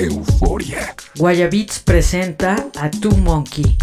Euforia. Guayabits presenta a Two Monkey.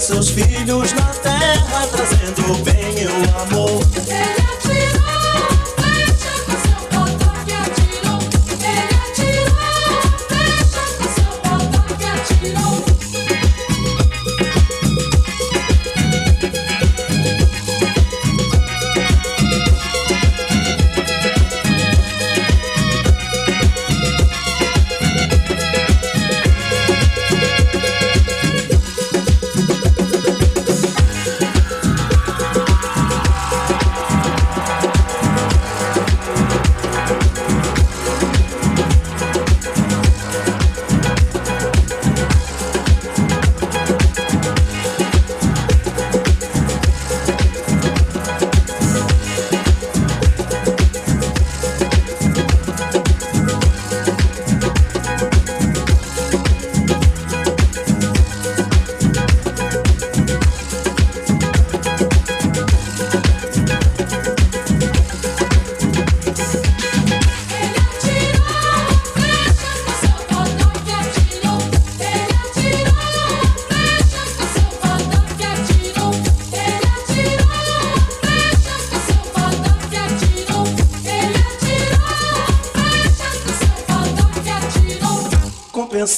seus filhos na terra, trazendo bem e o amor.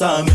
essa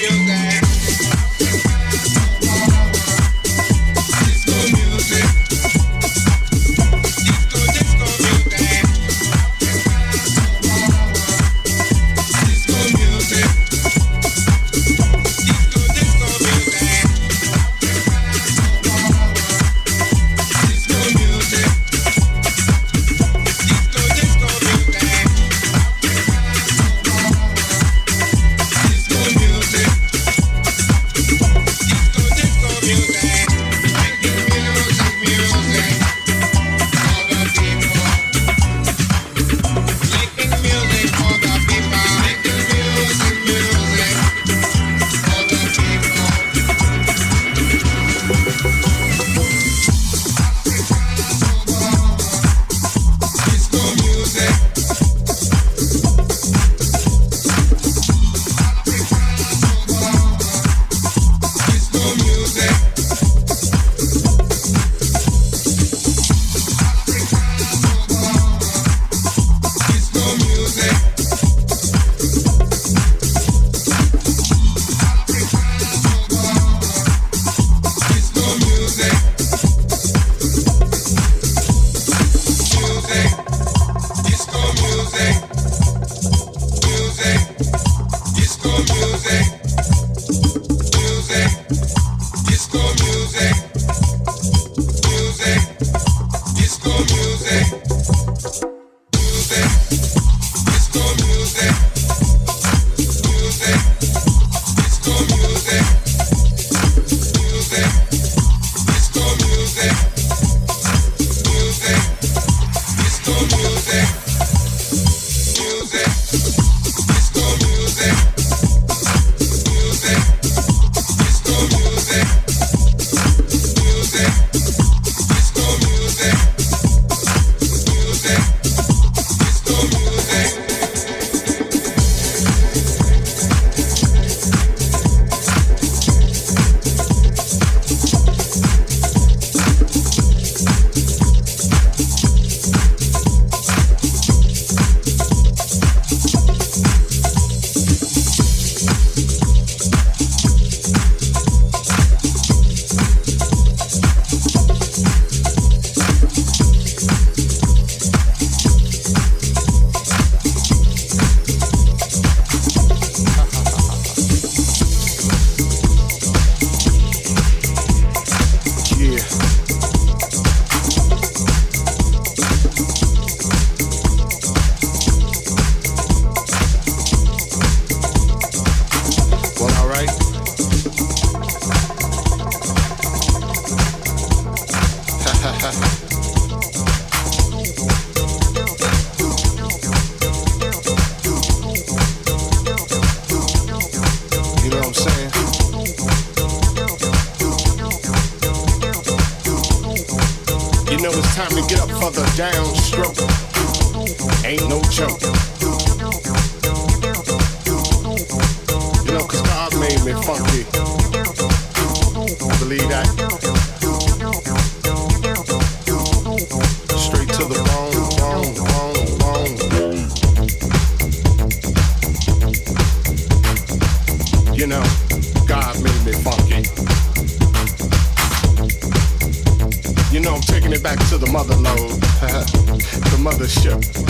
you guys. You know, God made me funky. Believe that. Straight to the bone. You know, God made me funky. You know, I'm taking it back to the mother the mothership.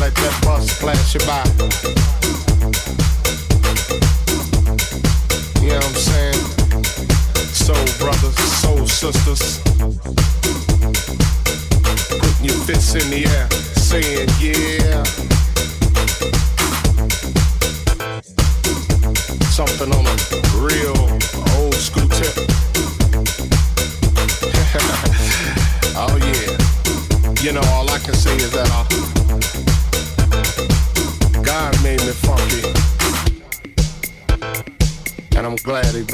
Let that bus flash you by. You know what I'm saying? Soul brothers, soul sisters. Putting your fists in the air, saying yeah. Something on a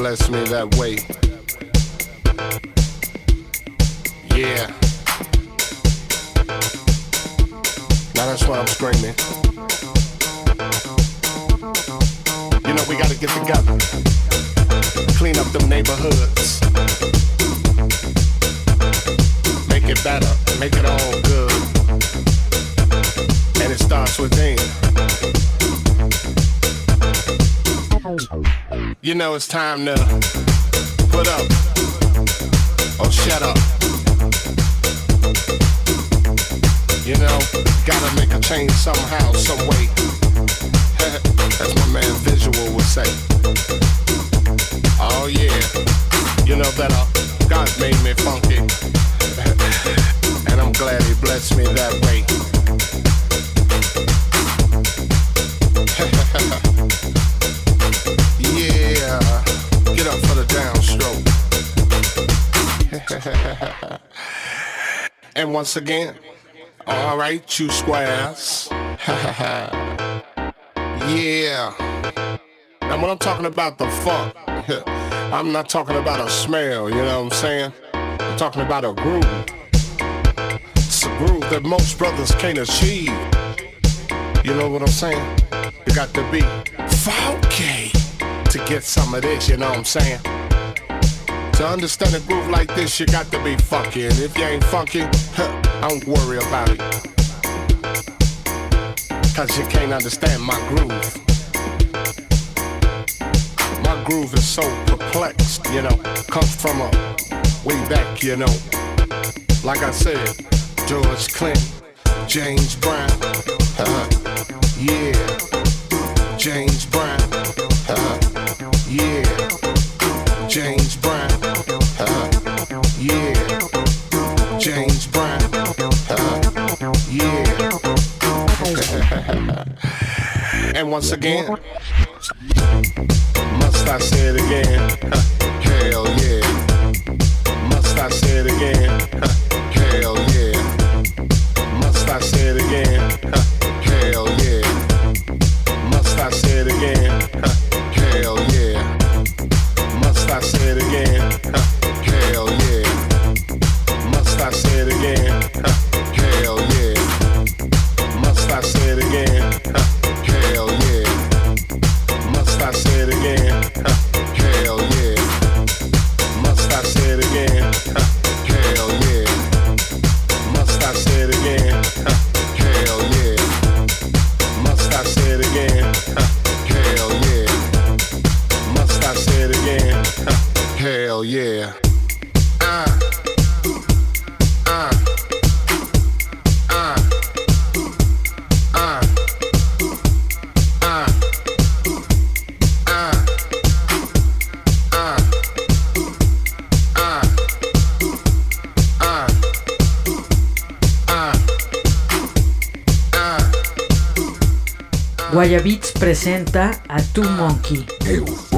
Blessed me that way. Yeah. Now that's why I'm screaming. You know, we gotta get together. Clean up them neighborhoods. Make it better. Make it all good. And it starts with within. You know it's time to put up or shut up. You know, gotta make a change somehow, some way. As my man Visual would say. Oh yeah, you know that uh, God made me funky, and I'm glad He blessed me that way. and once again, all right, you squares. yeah. Now when I'm talking about the funk, I'm not talking about a smell, you know what I'm saying? I'm talking about a groove. It's a groove that most brothers can't achieve. You know what I'm saying? You got to be funky to get some of this, you know what I'm saying? To understand a groove like this, you got to be funky. And if you ain't funky, huh, don't worry about it. Cause you can't understand my groove. My groove is so perplexed, you know. Comes from a way back, you know. Like I said, George Clinton, James Brown, uh, yeah. James Brown, once again, must I say it again? Hell yeah. Must I say it again? Presenta a Tu Monkey.